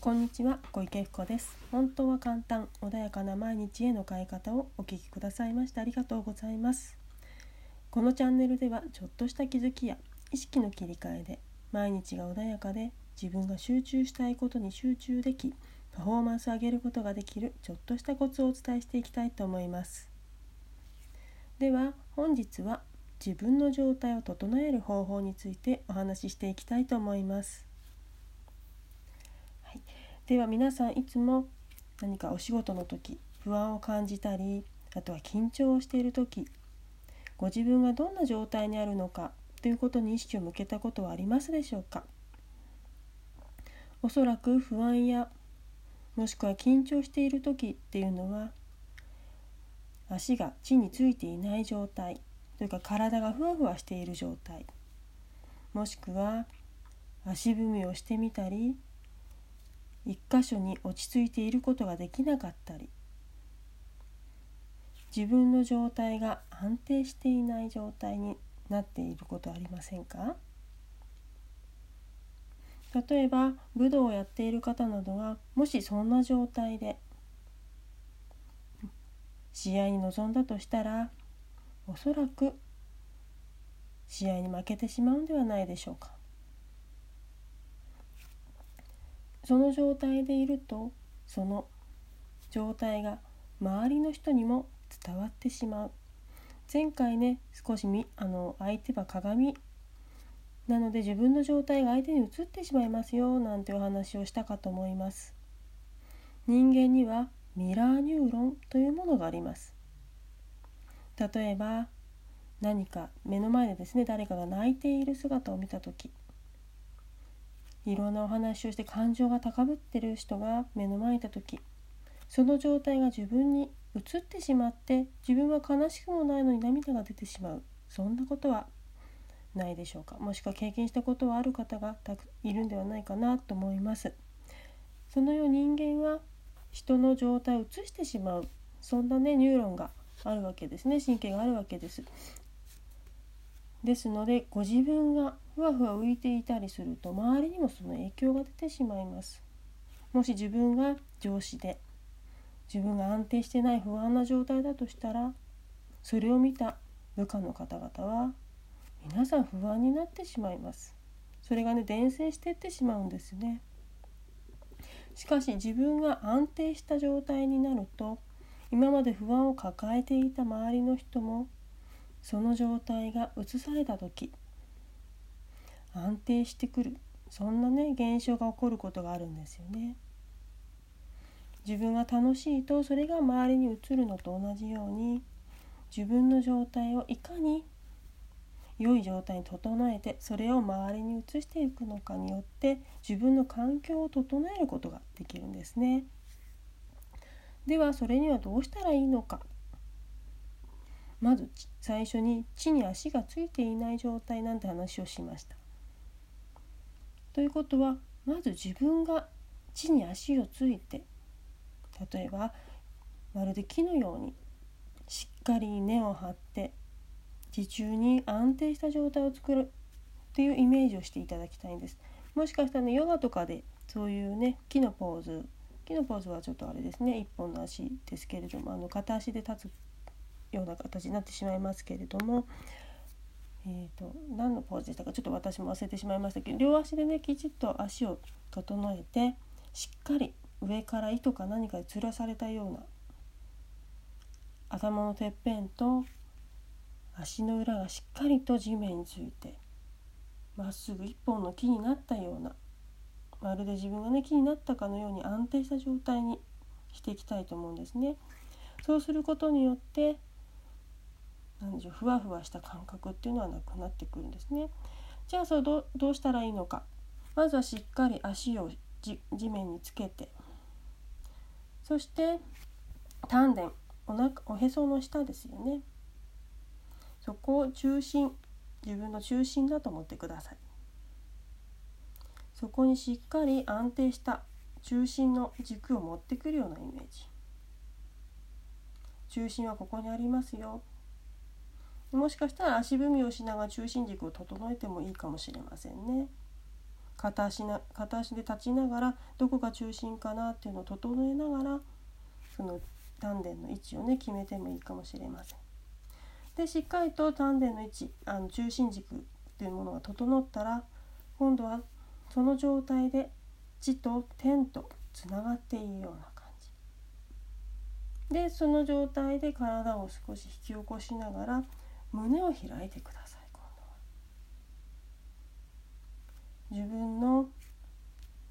こんにちは小池福子です。本当は簡単穏やかな毎日への変え方をお聞きくださいましてありがとうございます。このチャンネルではちょっとした気づきや意識の切り替えで毎日が穏やかで自分が集中したいことに集中できパフォーマンスを上げることができるちょっとしたコツをお伝えしていきたいと思います。では本日は自分の状態を整える方法についてお話ししていきたいと思います。では皆さんいつも何かお仕事の時不安を感じたりあとは緊張をしている時ご自分がどんな状態にあるのかということに意識を向けたことはありますでしょうか？おそらく不安やもしくは緊張している時っていうのは足が地についていない状態というか体がふわふわしている状態もしくは足踏みをしてみたり一箇所に落ち着いていることができなかったり自分の状態が安定していない状態になっていることありませんか？例えば武道をやっている方などはもしそんな状態で試合に臨んだとしたらおそらく試合に負けてしまうんではないでしょうか。その状態でいるとその状態が周りの人にも伝わってしまう。前回ね少しみあの相手は鏡。なので自分の状態が相手に移ってしまいますよなんてお話をしたかと思います。人間にはミラーニューロンというものがあります。例えば何か目の前でですね誰かが泣いている姿を見た時。いろんなお話をして感情が高ぶってる人が目の前にいた時その状態が自分に移ってしまって自分は悲しくもないのに涙が出てしまう。そんなことはないでしょうか。もしくは経験したことはある方がいるんではないかなと思います。そのよう人間は人の状態を移してしまう。そんなねニューロンがあるわけですね。神経があるわけです。ですのでご自分がふわふわ浮いていたりすると周りにもその影響が出てしまいます。もし自分が上司で自分が安定してない不安な状態だとしたらそれを見た部下の方々は皆さん不安になってしまいます。それがね伝染していってしまうんですね。しかし自分が安定した状態になると今まで不安を抱えていた周りの人もその状態が移された時安定してくるそんなね現象が起こることがあるんですよね。自分が楽しいとそれが周りに移るのと同じように自分の状態をいかに良い状態に整えてそれを周りに移していくのかによって自分の環境を整えることができるんですね。ではそれにはどうしたらいいのかまず最初に地に足がついていない状態なんて話をしました。ということはまず自分が地に足をついて例えばまるで木のようにしっかり根を張って地中に安定した状態を作るっていうイメージをしていただきたいんです。もしかしたらねヨガとかでそういうね木のポーズ木のポーズはちょっとあれですね一本の足ですけれどもあの片足で立つような形になってしまいますけれども、えーと、何のポーズでしたかちょっと私も忘れてしまいましたけど両足でねきちっと足を整えてしっかり上から糸か何かで吊らされたような頭のてっぺんと足の裏がしっかりと地面についてまっすぐ一本の木になったようなまるで自分がね木になったかのように安定した状態にしていきたいと思うんですね。そうすることによって何でしょうふわふわした感覚っていうのはなくなってくるんですね。じゃあそれどどうしたらいいのか。まずはしっかり足を地面につけて。そして丹田。おなおへその下ですよね。そこを中心自分の中心だと思ってください。そこにしっかり安定した中心の軸を持ってくるようなイメージ。中心はここにありますよ。もしかしたら足踏みをしながら中心軸を整えてもいいかもしれませんね片足な片足で立ちながらどこが中心かなっていうのを整えながらその丹田の位置をね決めてもいいかもしれません。でしっかりと丹田の位置あの中心軸っていうものが整ったら今度はその状態で地と天とつながっているような感じでその状態で体を少し引き起こしながら胸を開いてください。今度は自分の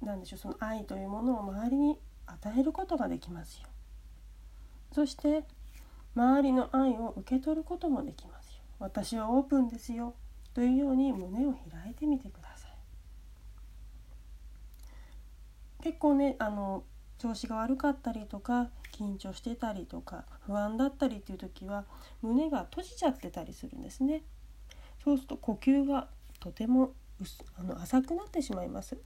何でしょうその愛というものを周りに与えることができますよ。そして周りの愛を受け取ることもできますよ。私はオープンですよ。というように胸を開いてみてください。結構ねあの調子が悪かったりとか緊張してたりとか不安だったりっていう時は胸が閉じちゃってたりするんですね。そうすると呼吸がとてもあの浅くなってしまいます。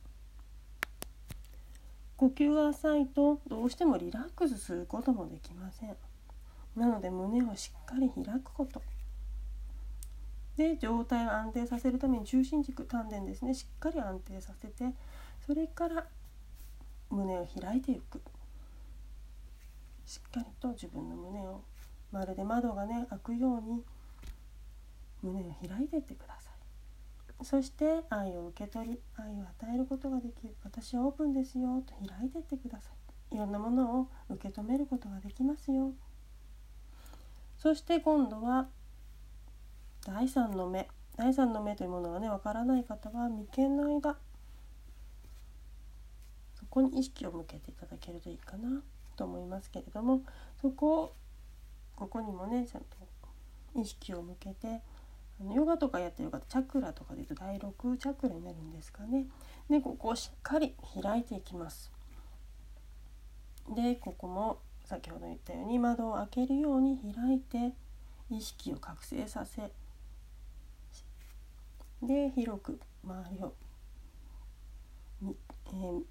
呼吸が浅いとどうしてもリラックスすることもできません。なので胸をしっかり開くこと。で状態を安定させるために中心軸丹田ですね。しっかり安定させてそれから胸を開いていく。しっかりと自分の胸をまるで窓がね開くように胸を開いていってください。そして愛を受け取り愛を与えることができる。私はオープンですよ。と開いていってください。いろんなものを受け止めることができますよ。そして今度は第三の目。第三の目というものがねわからない方は眉間の間。そこに意識を向けていただけるといいかな。と思いますけれどもそこをここにもねちゃんと意識を向けてあのヨガとかやってる方チャクラとかでいうと第6チャクラになるんですかね。でここをしっかり開いていきます。でここも先ほど言ったように窓を開けるように開いて意識を覚醒させで広く周りを、えー、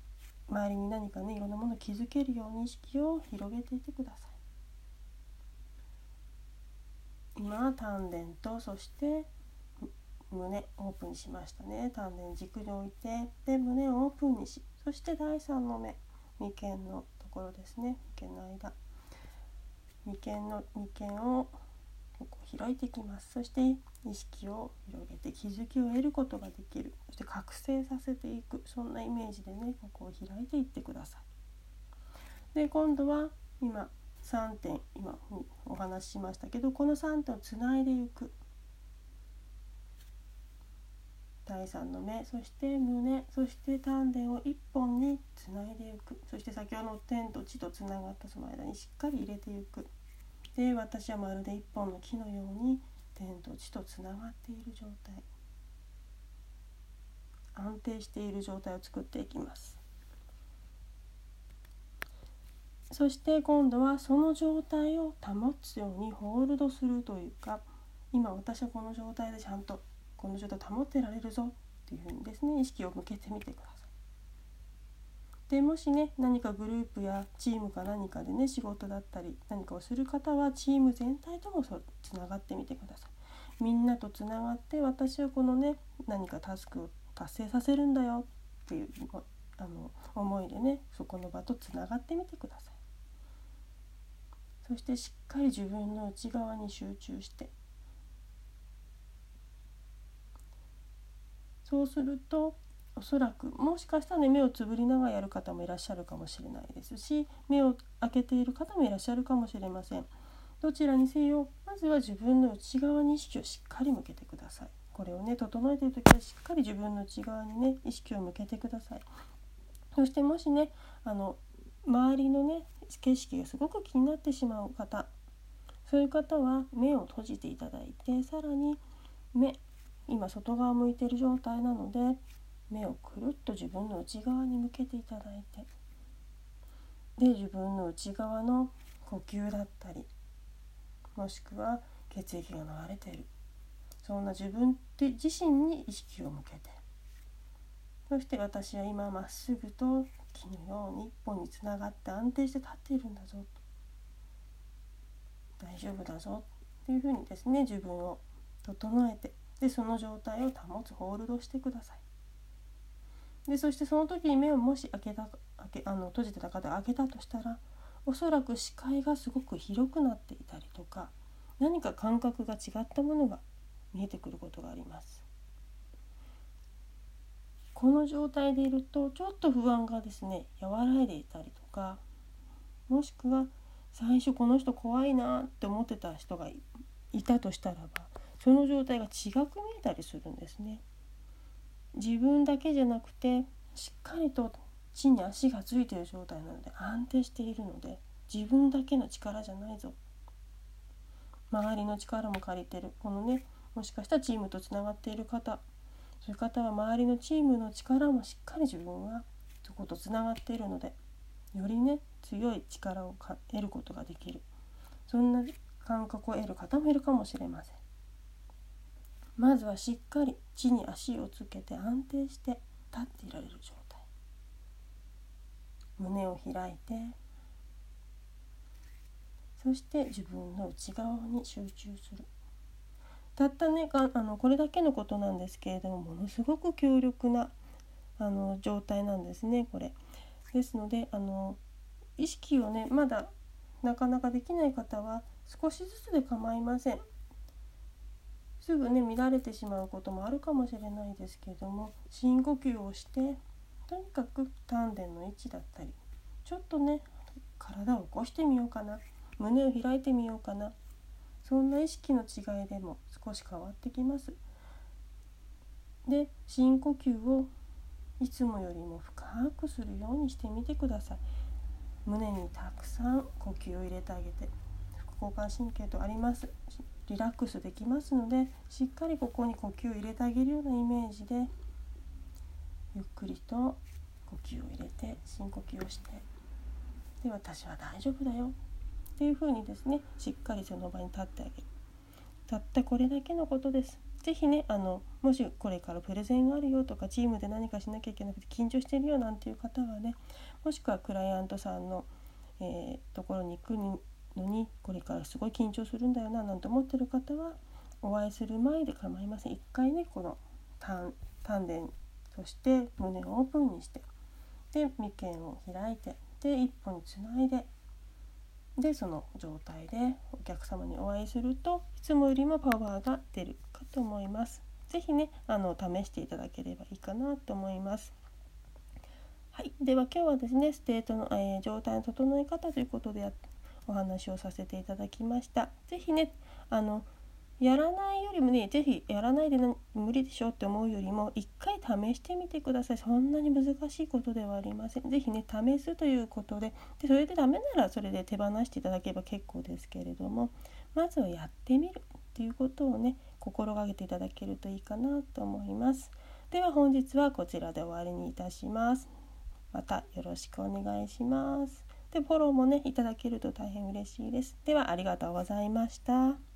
周りに何かねいろんなものを気づけるように意識を広げていてください。今丹田とそして胸オープンにしましたね。丹田軸に置いてで胸をオープンにしそして第3の目眉間のところですね。眉間の間。眉間の眉間をこう開いていきます。そして意識を広げて気づきを得ることができる。そして覚醒させていく。そんなイメージでねここを開いていってください。で今度は今3点今お話ししましたけどこの3点をつないでいく。第3の目そして胸そして丹田を1本につないでいく。そして先ほどの天と地とつながったその間にしっかり入れていく。で私はまるで一本の木のように天と地とつながっている状態安定している状態を作っていきますそして今度はその状態を保つようにホールドするというか今私はこの状態でちゃんとこの状態を保ってられるぞっていうふうにですね意識を向けてみてください。でもしね何かグループやチームか何かでね仕事だったり何かをする方はチーム全体ともつながってみてください。みんなとつながって私はこのね何かタスクを達成させるんだよっていうあの思いでねそこの場とつながってみてください。そしてしっかり自分の内側に集中してそうするとおそらくもしかしたらね目をつぶりながらやる方もいらっしゃるかもしれないですし目を開けている方もいらっしゃるかもしれません。どちらにせよまずは自分の内側に意識をしっかり向けてください。これをね整えている時はしっかり自分の内側にね意識を向けてください。そしてもしねあの周りのね景色がすごく気になってしまう方そういう方は目を閉じていただいてさらに目今外側向いてる状態なので目をくるっと自分の内側に向けていただいてで自分の内側の呼吸だったりもしくは血液が流れている。そんな自分自身に意識を向けて。そして私は今まっすぐと木のように一本につながって安定して立っているんだぞ。大丈夫だぞ。っていうふうにですね自分を整えてでその状態を保つホールドしてください。でそしてその時に目をもし開けた開けあの閉じてた方が開けたとしたらおそらく視界がすごく広くなっていたりとか何か感覚が違ったものが見えてくることがあります。この状態でいるとちょっと不安がですね和らいでいたりとかもしくは最初この人怖いなって思ってた人がいたとしたらばその状態が違く見えたりするんですね。自分だけじゃなくてしっかりと地に足がついている状態なので安定しているので自分だけの力じゃないぞ。周りの力も借りてる。このねもしかしたらチームとつながっている方。そういう方は周りのチームの力もしっかり自分はそことつながっているのでよりね強い力を得ることができる。そんな感覚を得る方もいるかもしれません。まずはしっかり地に足をつけて安定して立っていられる状態胸を開いてそして自分の内側に集中するたったねあのこれだけのことなんですけれどもものすごく強力なあの状態なんですねこれ。ですのであの意識をねまだなかなかできない方は少しずつで構いません。すぐね乱れてしまうこともあるかもしれないですけども深呼吸をしてとにかく丹田の位置だったりちょっとね体を起こしてみようかな胸を開いてみようかなそんな意識の違いでも少し変わってきます。で深呼吸をいつもよりも深くするようにしてみてください。胸にたくさん呼吸を入れてあげて副交感神経とありますリラックスできますのでしっかりここに呼吸を入れてあげるようなイメージでゆっくりと呼吸を入れて深呼吸をしてで私は大丈夫だよっていうふうにですねしっかりその場に立ってあげる。たったこれだけのことです。是非ねあのもしこれからプレゼンがあるよとかチームで何かしなきゃいけなくて緊張してるよなんていう方はねもしくはクライアントさんの、えー、ところに行くにのにこれからすごい緊張するんだよななんて思ってる方はお会いする前で構いません一回ねこの丹田そして胸をオープンにしてで眉間を開いてで一歩につないででその状態でお客様にお会いするといつもよりもパワーが出るかと思います。是非ねあの試していただければいいかなと思います。はい、では今日はですね state の、えー、状態の整え方ということでお話をさせていただきました。是非ねあのやらないよりもね是非やらないで無理でしょって思うよりも一回試してみてください。そんなに難しいことではありません。是非ね試すということででそれでダメならそれで手放していただければ結構ですけれどもまずはやってみるっていうことをね心がけていただけるといいかなと思います。では本日はこちらで終わりにいたします。またよろしくお願いします。でフォローもねいただけると大変嬉しいです。ではありがとうございました。